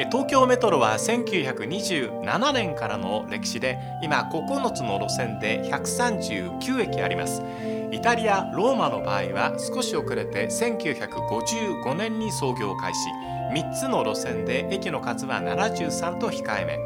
え東京メトロは1927年からの歴史で今9つの路線で139駅あります。イタリア・ローマの場合は少し遅れて1955年に創業開始。3つの路線で駅の数は73と控えめ。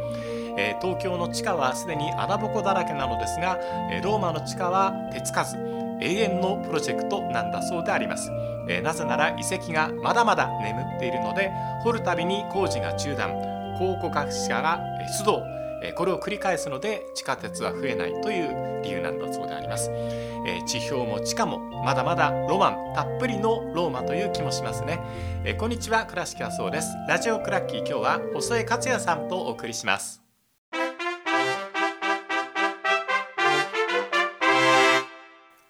え東京の地下はすでに穴ぼこだらけなのですが、えローマの地下は手つかず永遠のプロジェクトなんだそうであります、えーなぜなら遺跡がまだまだ眠っているので掘るたびに工事が中断考古学者が出動えこれを繰り返すので地下鉄は増えないという理由なんだそうであります、えー地表も地下もまだまだロマンたっぷりのローマという気もしますね、えーこんにちは倉敷康夫です。ラジオクラッキー今日は細江克也さんとお送りします。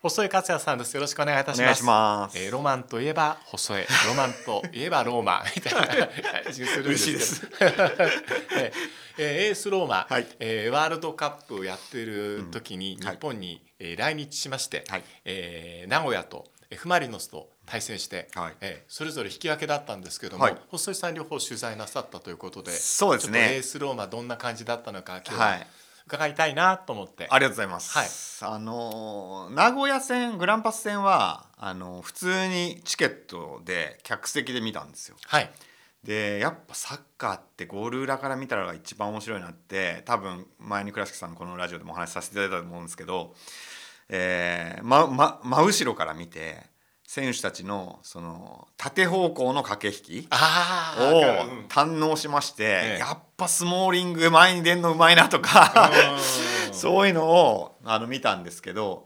細江克也さんです。よろしくお願いいたします。お願いします。えーロマンといえば細江ロマンといえばローマ。みたいな感じがするんです。け どえーえーエースローマ、はい。えーワールドカップをやってる時にうん。はい日本に、えー来日しまして、はい。えー名古屋と F・ マリノスと対戦して、はい。えーそれぞれ引き分けだったんですけども、はい。細井さん両方取材なさったということでそうですね。エースローマどんな感じだったのか今日は。はい伺いたいなと思って、ありがとうございます。あのー名古屋戦グランパス戦はあのー普通にチケットで客席で見たんですよ。はいでやっぱサッカーってゴール裏から見たらが一番面白いなって多分前に倉敷さんのこのラジオでもお話しさせていただいたと思うんですけど、えーまま、真後ろから見て選手たちのその縦方向の駆け引きを堪能しまして、ええ。やっぱスモーリング前に出るのうまいなとかそういうのをあの見たんですけど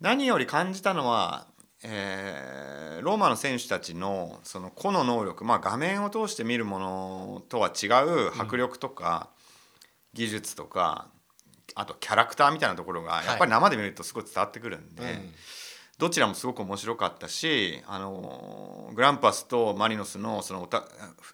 何より感じたのは、えーローマの選手たちのその個の能力、まあ、画面を通して見るものとは違う迫力とか、技術とかあとキャラクターみたいなところがやっぱり生で見るとすごい伝わってくるんで。うんどちらもすごく面白かったし、あのグランパスとマリノスのそのおた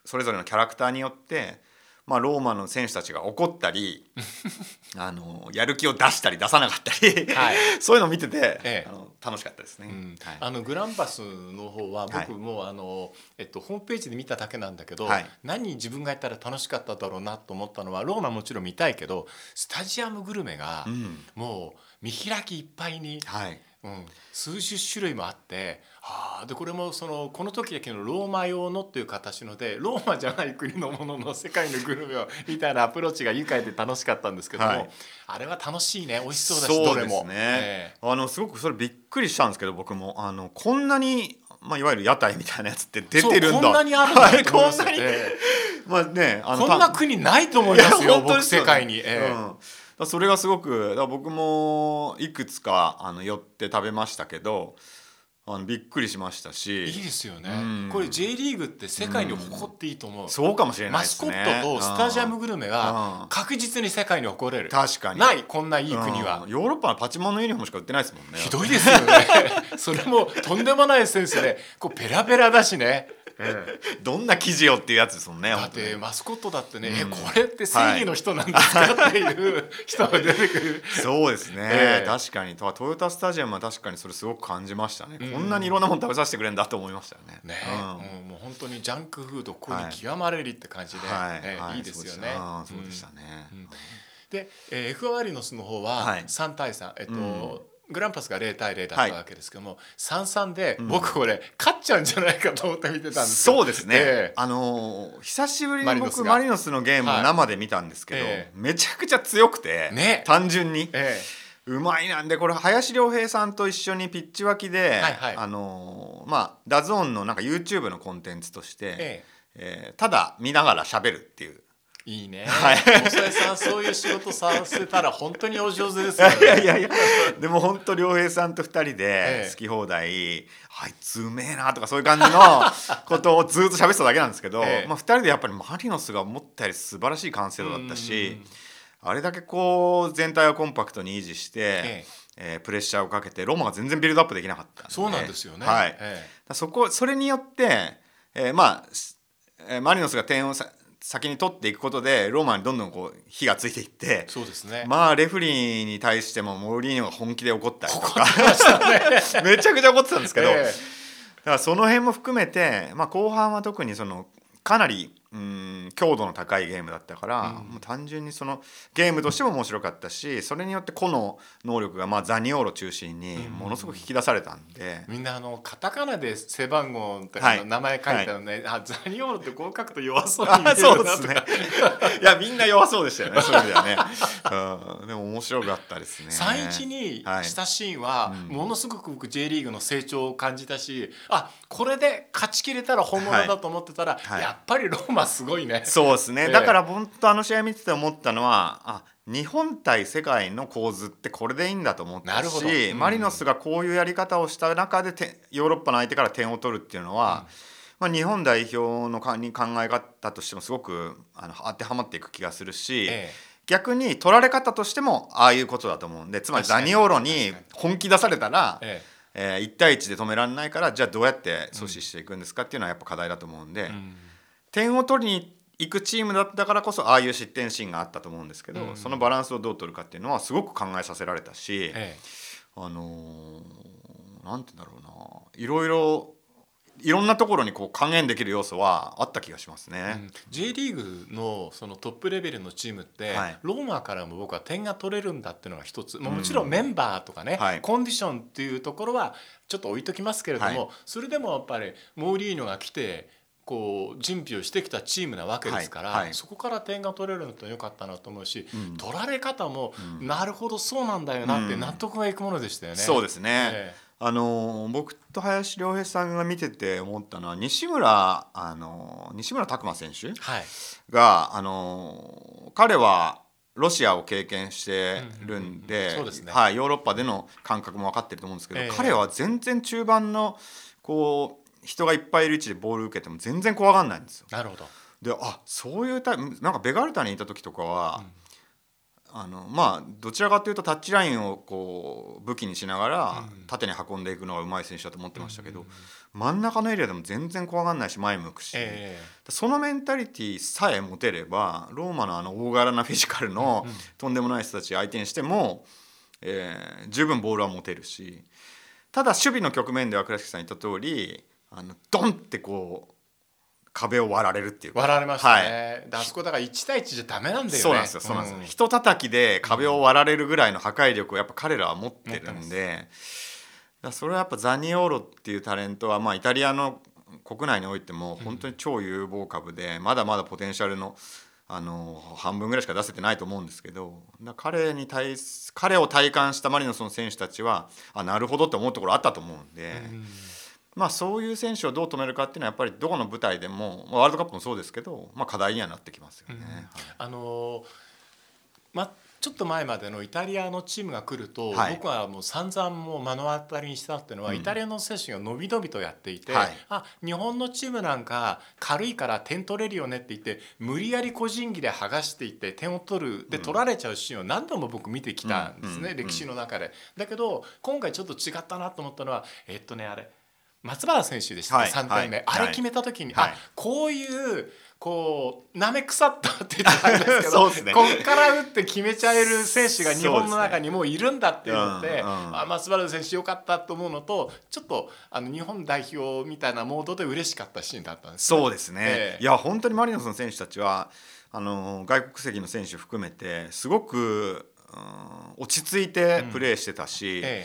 それぞれのキャラクターによって、まあ、ローマの選手たちが怒ったり あのやる気を出したり出さなかったり、はい。そういうのを見てて、ええ。あの楽しかったですね。うんはい。あのグランパスの方ははい。僕もあの、えっと、ホームページで見ただけなんだけど、はい。何自分がやったら楽しかっただろうなと思ったのはローマもちろん見たいけどスタジアムグルメがうん。もう見開きいっぱいに、はいうん、数十種類もあって、はあ、でこれもそのこの時だけのローマ用のっていう形のでローマじゃない国のものの世界のグルメをみたいなアプローチが愉快で楽しかったんですけども、はい。あれは楽しいね。美味しそうだしそうですどれも。ね、え。あのすごくそれびっくりしたんですけど僕も。あのこんなに、まあ、いわゆる屋台みたいなやつってえ出てるんだ。こんなにあるんだこんなに、えまあねあのえこんな国ないと思いますよ僕本当ですよ世界に。ええ。うん、だそれがすごくだ僕もいくつかあの寄って食べましたけどあのびっくりしましたし。いいですよね、うん。これ J リーグって世界に誇っていいと思う、そうかもしれないマスコットとスタジアムグルメうはん。確実に世界に誇れる。確かに。ないこんないい国は。うん、ヨーロッパのパチモンのユニフォームしか売ってないですもんね。ひどいですよね。それもとんでもないセンスでこうペラペラだしね どんな生地よっていうやつですもんねだってマスコットだってね、うん。えこれって正義の人なんですか、っていう人が出てくる。そうですね、ええ。確かに。トヨタスタジアムは確かにそれすごく感じましたね、うん。こんなにいろんなもの食べさせてくれるんだと思いましたよね。ね、うん。うんもう本当にジャンクフードここに極まれりって感じで、はい、えはい。いですよね。あーそうでしたね、うん。で、えー、F・ マリノスの方ははい。3対3、えっと、うんグランパスが0対0だったわけですけども、3-3でうん。僕これ勝っちゃうんじゃないかと思って見てたんですよ。そうですね、ええ。あのー久しぶりに僕マリノスのゲームを生で見たんですけど、はいええ。めちゃくちゃ強くて、ね。単純に。えうまいなんでこれ林陵平さんと一緒にピッチ脇で、はいはい。あのーまあ DAZN のなんか YouTube のコンテンツとして、ええ。えーただ見ながら喋るっていう。えいいね、はい。細江さんそういう仕事させたら本当にお上手ですよね。いやいやいや。でも本当陵平さんと二人えでえ好き放題、あいつうめえなとかそういう感じの ことをずっと喋ってただけなんですけど、ええ。まあ、二人でやっぱりマリノスが思ったより素晴らしい完成度だったし、あれだけこう全体をコンパクトに維持して、ええ。ープレッシャーをかけてローマが全然ビルドアップできなかったそうなんですよね、はい、そこそれによって、えーまあすえーマリノスが点をさ先に取っていくことでローマにどんどんこう火がついていってえ、そうですね、まあレフェリーに対してもモーリーニョが本気で怒ったりと怒か めちゃくちゃ怒ってたんですけど、え。だからその辺も含めて、まあ、後半は特にそのかなりうん、強度の高いゲームだったから、もう単純にそのゲームとしても面白かったしそれによって個の能力が、まあ、ザニオーロ中心にものすごく引き出されたんで、みんなあのカタカナで背番号ってあはい。の名前書いたのね、あザニオールってこう書くと弱そうに見え あるそうですね。いやみんな弱そうでしたよね。そういう意味ではね、うん、でも面白かったですね。3-1にはいしたシーンはものすごく僕 J リーグの成長を感じたしあこれで勝ちきれたら本物だと思ってたら、はい。やっぱりローマすごいね。そうですね、ええ。だから本当あの試合見てて思ったのはあ日本対世界の構図ってこれでいいんだと思ったし、うん。マリノスがこういうやり方をした中でてヨーロッパの相手から点を取るっていうのは、まあ、日本代表のかに考え方としてもすごくあの当てはまっていく気がするし、え逆に取られ方としてもああいうことだと思うんでつまりダニオーロに本気出されたら、ええ。ー1対1で止められないからじゃあどうやって阻止していくんですかっていうのはやっぱ課題だと思うんで。えうん点を取りに行くチームだったからこそああいう失点シーンがあったと思うんですけど、うん。そのバランスをどう取るかっていうのはすごく考えさせられたし、えあのーなんて言うんだろうな。いろいろいろんなところにこう還元できる要素はあった気がしますえうね。ん。J リーグのそのトップレベルのチームって、はい。ローマからも僕は点が取れるんだっていうのが一つ、まあもちろんメンバーとかね、はい。コンディションっていうところはちょっと置いときますけれども、はい。それでもやっぱりモーリーノが来てこう準備をしてきたチームなわけですから、はいはい。そこから点が取れるのと良かったなと思うし、うん。取られ方も、うん。なるほどそうなんだよなってうん。納得がいくものでしたよね。そうですね、えあのー僕と林良平さんが見てて思ったのは西村、あのー西村拓真選手えはい。が、あのー彼はロシアを経験してるんうんうんうんでヨーロッパでの感覚も分かってると思うんですけど、ええ。彼は全然中盤のこう人がいっぱいいる位置でボール受けても全然怖がんないんですよ。なるほど。であそういうタイプなんかベガルタにいた時とかは、あのまあどちらかというとタッチラインをこう武器にしながらうん縦に運んでいくのがうまい選手だと思ってましたけど、うん真ん中のエリアでも全然怖がんないし前向くし。えそのメンタリティさえ持てればローマのあの大柄なフィジカルのうんとんでもない人たち相手にしても、えー十分ボールは持てるしただ守備の局面では倉敷さん言った通りあのドンってこう壁を割られるっていうか。割られましたはい。あそこだから1対1じゃダメなんだよね。そうなんですよそうなんですよ、ん人叩きで壁を割られるぐらいの破壊力をやっぱ彼らは持ってるんで、だそれはやっぱザニオーロっていうタレントはまあイタリアの国内においても本当に超有望株で、まだまだポテンシャルのあの半分ぐらいしか出せてないと思うんですけど。彼に対す彼を体感したマリノスの選手たちはあなるほどって思うところあったと思うんで。うんまあ、そういう選手をどう止めるかっていうのはやっぱりどこの舞台でもまあワールドカップもそうですけど、まあ、課題にはなってきますよね。うん。はい。あのーまちょっと前までのイタリアのチームが来ると、はい。僕はもう散々もう目の当たりにしたっていうのは、うん。イタリアの選手が伸び伸びとやっていて、はい。あ日本のチームなんか軽いから点取れるよねって言って無理やり個人技で剥がしていって点を取るでうん。取られちゃうシーンを何度も僕見てきたんですね、うん。歴史の中で。だけど今回ちょっと違ったなと思ったのはえっとねあれ松原選手でした、はい3回目、はいあれ決めた時に、はい。あこういうこうなめ腐ったって言ったらあれですけどすね。こっから打って決めちゃえる選手が日本の中にもういるんだっていうのでね。うんうん。あ松原選手よかったと思うのとちょっとあの日本代表みたいなモードで嬉しかったシーンだったんですそうですね、ええ。いや本当にマリノスの選手たちはあの外国籍の選手含めてすごく、うん落ち着いてプレーしてたし、え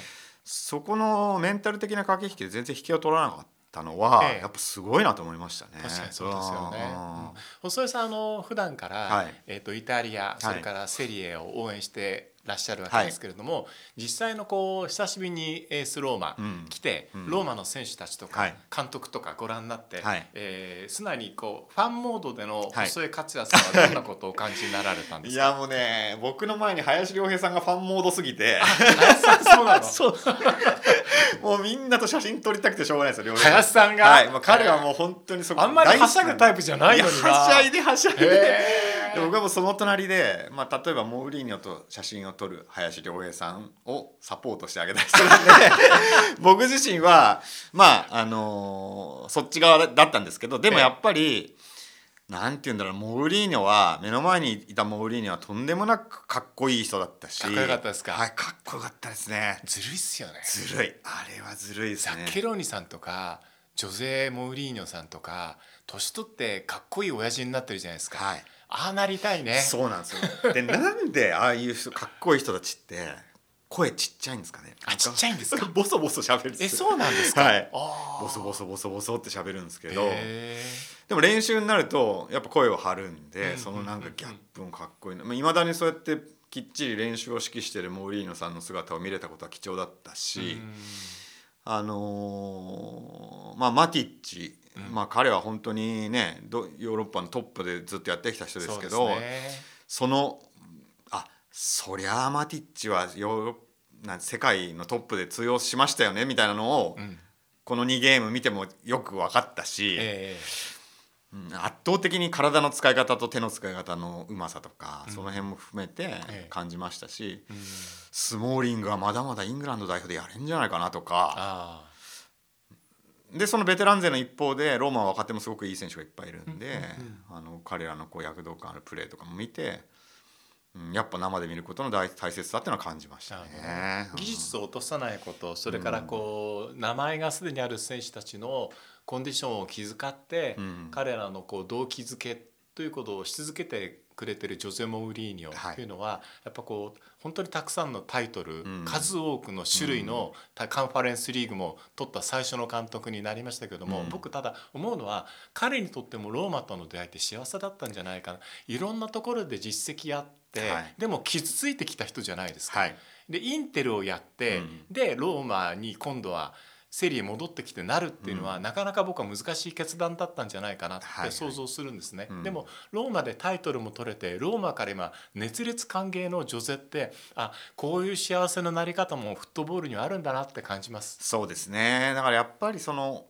そこのメンタル的な駆け引きで全然引きを取らなかったのは、ええ。やっぱすごいなと思いましたね。え確かにそうですよね。細井さんあの普段から、はい。えっ、とイタリアそれからセリエを応援してらっしゃるわけですけれども、実際のこう久しぶりにエースローマうん。来て、うん。ローマの選手たちとか、はい。監督とかご覧になって、はい。えー素直にこうファンモードでのはい。細井克也さんはどんなことをお感じになられたんですか？いやもうね僕の前に林良平さんがファンモードすぎて。林さんそうなの？そう。もうみんなと写真撮りたくてしょうがないですよ林さんが、はい、もう彼はもう本当にそこあんまりはしゃぐタイププじゃないのにな。はしゃいではしゃいでで僕はもうその隣で、まあ、例えばモーリーニョと写真を撮る林良平さんをサポートしてあげた人なんで 僕自身はまああのーそっち側だったんですけどでもやっぱり、なんて言うんだろうモーリーニョは目の前にいたモーリーニョはとんでもなくかっこいい人だったしかっこよかったですか？はいかっこよかったですね。ずるいっすよね。ずるい。あれはずるいですね。ザッケローニさんとかジョゼ・モウリーニョさんとか年取ってかっこいい親父になってるじゃないですか、はいああなりたいね。そうなんですよ。でなんでああいう人かっこいい人たちって声ちっちゃいんですかね。あちっちゃいんですか？ボソボソ喋るんですえよそうなんですか、はい。ボソボソボソボソって喋るんですけどへでも練習になるとやっぱ声を張るんで、うんそのなんかギャップもかっこいいな。いまだにそうやってきっちり練習を指揮してるモーリーノさんの姿を見れたことは貴重だったーし、うん。あのーまあマティッチ、うんまあ彼は本当にねどヨーロッパのトップでずっとやってきた人ですけどそのあそりゃあマティッチはヨーロッなん世界のトップで通用しましたよねみたいなのを、うん。この2ゲーム見てもよく分かったし、圧倒的に体の使い方と手の使い方のうまさとか、うん。その辺も含めてええ。感じましたし、スモーリングはまだまだイングランド代表でやれんじゃないかなとかあでそのベテラン勢の一方でローマは若手もすごくいい選手がいっぱいいるんで、うんあの彼らのこう躍動感あるプレーとかも見て、うん、やっぱ生で見ることの大大切さっていうのは感じましたね。技術を落とさないことそれからこう名前がすでにある選手たちのコンディションを気遣って、うん。彼らのこう動機づけということをし続けてくれてるジョゼ・モウリーニはい。ョというのは、やっぱこう本当にたくさんのタイトル、ん。数多くの種類のたカンファレンスリーグも取った最初の監督になりましたけども、うん。僕ただ思うのは彼にとってもローマとの出会いって幸せだったんじゃないかな。いろんなところで実績あって、はい。でも傷ついてきた人じゃないですか。はい。でインテルをやって、うん。でローマに今度はセリエ戻ってきてなるっていうのは、うん。なかなか僕は難しい決断だったんじゃないかなっはいはい。て想像するんですね、うん。でもローマでタイトルも取れてローマから今熱烈歓迎のジョゼってあこういう幸せのなり方もフットボールにはあるんだなって感じます。そうですね。だからやっぱりその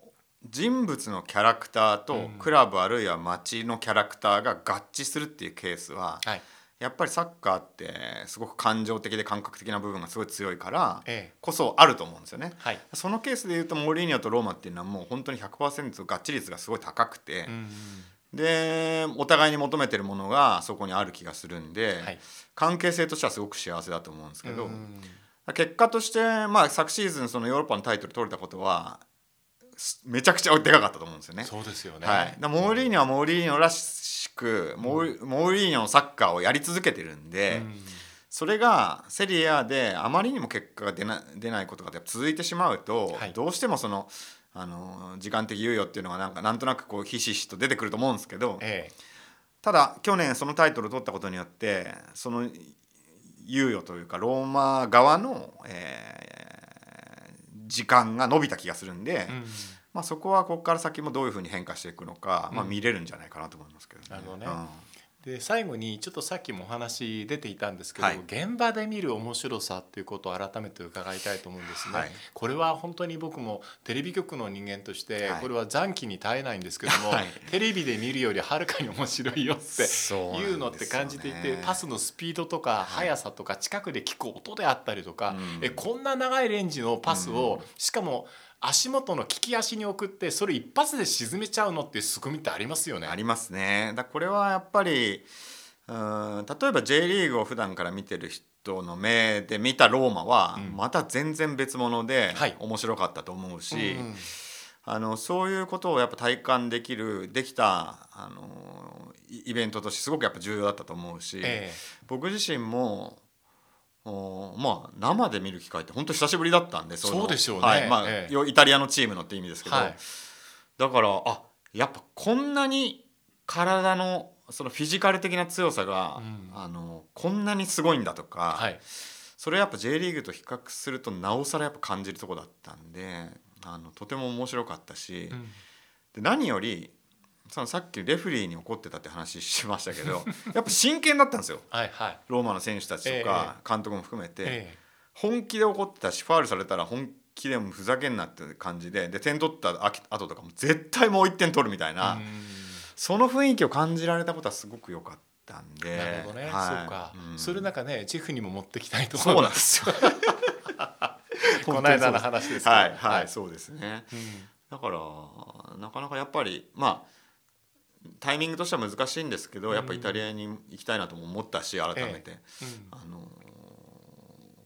人物のキャラクターとうん。クラブあるいは街のキャラクターが合致するっていうケースははいやっぱりサッカーってすごく感情的で感覚的な部分がすごい強いからええ。こそあると思うんですよね。はい。そのケースでいうとモーリーニョとローマっていうのはもう本当に100%合致率がすごい高くて、うんでお互いに求めてるものがそこにある気がするんで、はい。関係性としてはすごく幸せだと思うんですけど、うん結果として、まあ、昨シーズンそのヨーロッパのタイトル取れたことはすめちゃくちゃでかかったと思うんですよね。そうですよね、はい、だモーリーニョはモーリーニョらしくモーモーリーニョのサッカーをやり続けてるんで、うん。それがセリエ A であまりにも結果が出な出ないことが続いてしまうと、はい。どうしてもそのあの時間的猶予っていうのがなんかなんとなくこうひしひしと出てくると思うんですけどえ。ただ去年そのタイトルを取ったことによってその猶予というかローマ側の、えー時間が伸びた気がするんで、えうん。まあ、そこはここから先もどういうふうに変化していくのか、まあ、うん。見れるんじゃないかなと思いますけどね。なるほどね。うんで最後にちょっとさっきもお話出ていたんですけど、はい。現場で見る面白さっていうことを改めて伺いたいと思うんですね、はい。これは本当に僕もテレビ局の人間としてはい。これは残機に耐えないんですけども、はい。テレビで見るよりはるかに面白いよっていうのって感じていてパスのスピードとか速さとか近くで聞く音であったりとか、うん。えこんな長いレンジのパスを、うん。しかも足元の利き足に送ってそれ一発で沈めちゃうのっていう凄みってありますよね。ありますね。だこれはやっぱりうん例えば J リーグを普段から見てる人の目で見たローマはうんまた全然別物ではい面白かったと思うし、うんあのそういうことをやっぱ体感できるできたあのイイベントとしてすごくやっぱ重要だったと思うし、え僕自身もおまあ生で見る機会って本当久しぶりだったんでそうでしょうね。はい。まあええ。よイタリアのチームのって意味ですけど、はい。だからあやっぱこんなに体のそのフィジカル的な強さが、うん。あのこんなにすごいんだとか、はい。それやっぱ J リーグと比較するとなおさらやっぱ感じるとこだったんであのとても面白かったし、うん。で何よりそのさっきレフェリーに怒ってたって話しましたけど やっぱ真剣だったんですよ。はいはい。ローマの選手たちとか監督も含めて、え本気で怒ってたしファウルされたら本気でもうふざけんなって感じでで点取ったあ後とかも絶対もう1点取るみたいえな、うん。その雰囲気を感じられたことはすごく良かったんで。なるほどね、はい。そうか、うん。それなんかねジェフにも持ってきたいとそう思なんですよ。この間の話ですはいはい、はい。そうですね。うん。だからなかなかやっぱりまあタイミングとしては難しいんですけど、やっぱイタリアに行きたいなとも思ったし改めて、うん。あの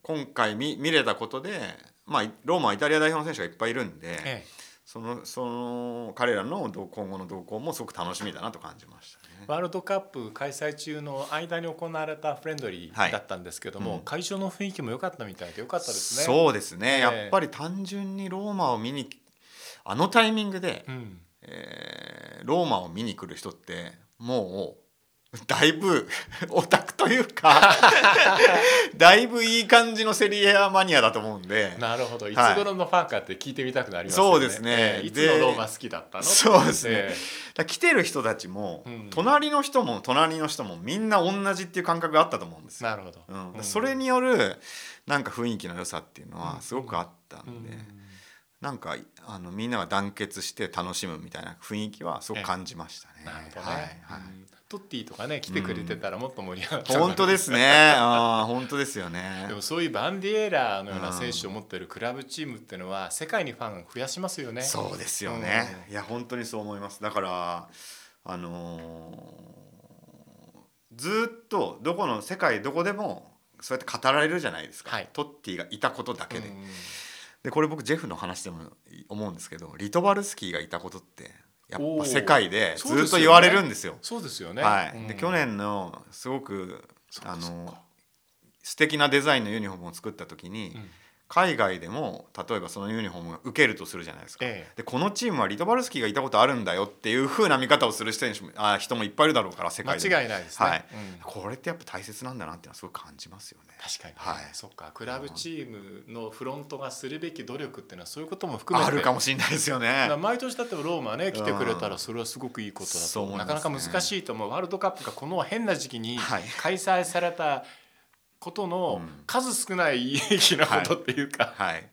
今回見見れたことで、まあ、ローマはイタリア代表の選手がいっぱいいるんで、えそそのその彼らの今後の動向もすごく楽しみだなと感じましたね。ワールドカップ開催中の間に行われたフレンドリーだったんですけども、はい。うん、会場の雰囲気も良かったみたいで良かったですね。そうですね、えー、やっぱり単純にローマを見にあのタイミングで、うん、えー、ローマを見に来る人ってもうだいぶ オタクというか だいぶいい感じのセリエアマニアだと思うんで。なるほど。い。つ頃のファンかって聞いてみたくなりますね、そうですね、えー、いつのローマ好きだったの？そうですね、えー、来てる人たちも、うん、隣の人も隣の人もみんな同じっていう感覚があったと思うんですよ。なるほど、うん、それによるなんか雰囲気の良さっていうのはすごくあったんで、うん、なんかあのみんなが団結して楽しむみたいな雰囲気はすごく感じましたね。なるほどね、はいはい。トッティとかね来てくれてたらもっと盛り上がった、うん、本当ですね。あ本当ですよね。でもそういうバンディエーラーのような選手を持っているクラブチームっていうのは世界にファン増やしますよね。そうですよね、うん、いや本当にそう思います。だからあのー、ずっとどこの世界どこでもそうやって語られるじゃないですか、はい、トッティがいたことだけで。でこれ僕ジェフの話でも思うんですけどリトバルスキーがいたことってやっぱ世界でずっと言われるんですよ。そうですよね。はい。で去年のすごくあの素敵なデザインのユニフォームを作った時に、海外でも例えばそのユニフォームが受けるとするじゃないですか、ええ、でこのチームはリトバルスキーがいたことあるんだよっていうふうな見方をする人もあ人もいっぱいいるだろうから世界で間違いないですね、はい。うん、これってやっぱ大切なんだなっていうのはすごく感じますよね。確かに、はい、そっか。クラブチームのフロントがするべき努力っていうのはそういうことも含めてあるかもしれないですよね。毎年だってローマね来てくれたらそれはすごくいいことだと、う。ん、なかなか難しいと思う。ワールドカップがこの変な時期に開催されたことの数少ない有益なことっていうか、はい、はい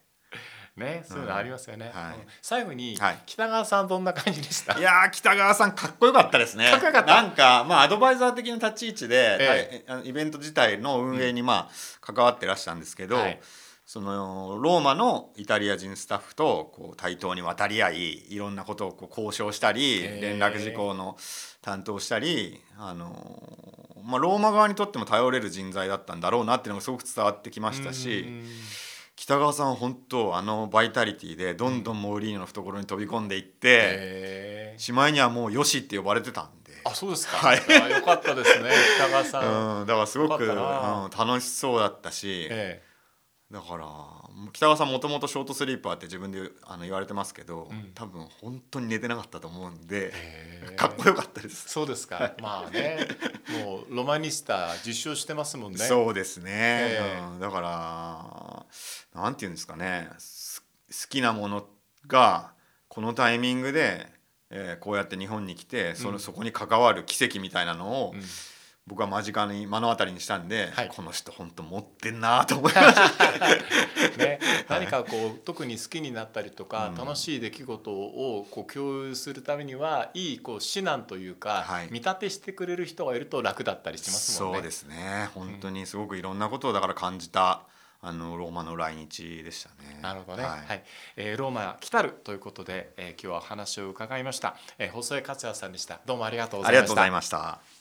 ね、そういうのありますよね。うん。はい、最後に、はい、北川さんどんな感じでした？いや北川さんかっこよかったですね。かか。なんかまあアドバイザー的な立ち位置で、ええ、イベント自体の運営にまあ関わってらしたんですけど。はい。そのローマのイタリア人スタッフとこう対等に渡り合いいろんなことをこう交渉したり連絡事項の担当したりあの、まあ、ローマ側にとっても頼れる人材だったんだろうなっていうのがすごく伝わってきましたし。北川さん本当あのバイタリティでどんどんモーリーノの懐に飛び込んでいって、しまいにはもうよしって呼ばれてたんで。あそうですか、はい、よかったですね北川さん、うん、だからすごく、うん、楽しそうだったし、えー、だから北川さんもともとショートスリーパーって自分であの言われてますけど、うん、多分本当に寝てなかったと思うんでかっこよかったです。そうですか。まあね。もうロマニスタ受賞してますもんね。そうですね、うん、だからなんて言うんですかね。好きなものがこのタイミングで、えー、こうやって日本に来てその、うん、そこに関わる奇跡みたいなのを、うん僕は間近に目の当たりにしたんで、はい、この人本当持ってんなと思いました、ね、何かこう特に好きになったりとか、うん、楽しい出来事をこう共有するためにはいいこう指南というか、はい、見立てしてくれる人がいると楽だったりしますもんね。そうですね本当にすごくいろんなことをだから感じた、あのローマの来日でしたね。なるほどね。はい、はい、えー、ローマ来たるということで、えー、今日は話を伺いました。えー、細江克也さんでした。どうもありがとうございました。ありがとうございました。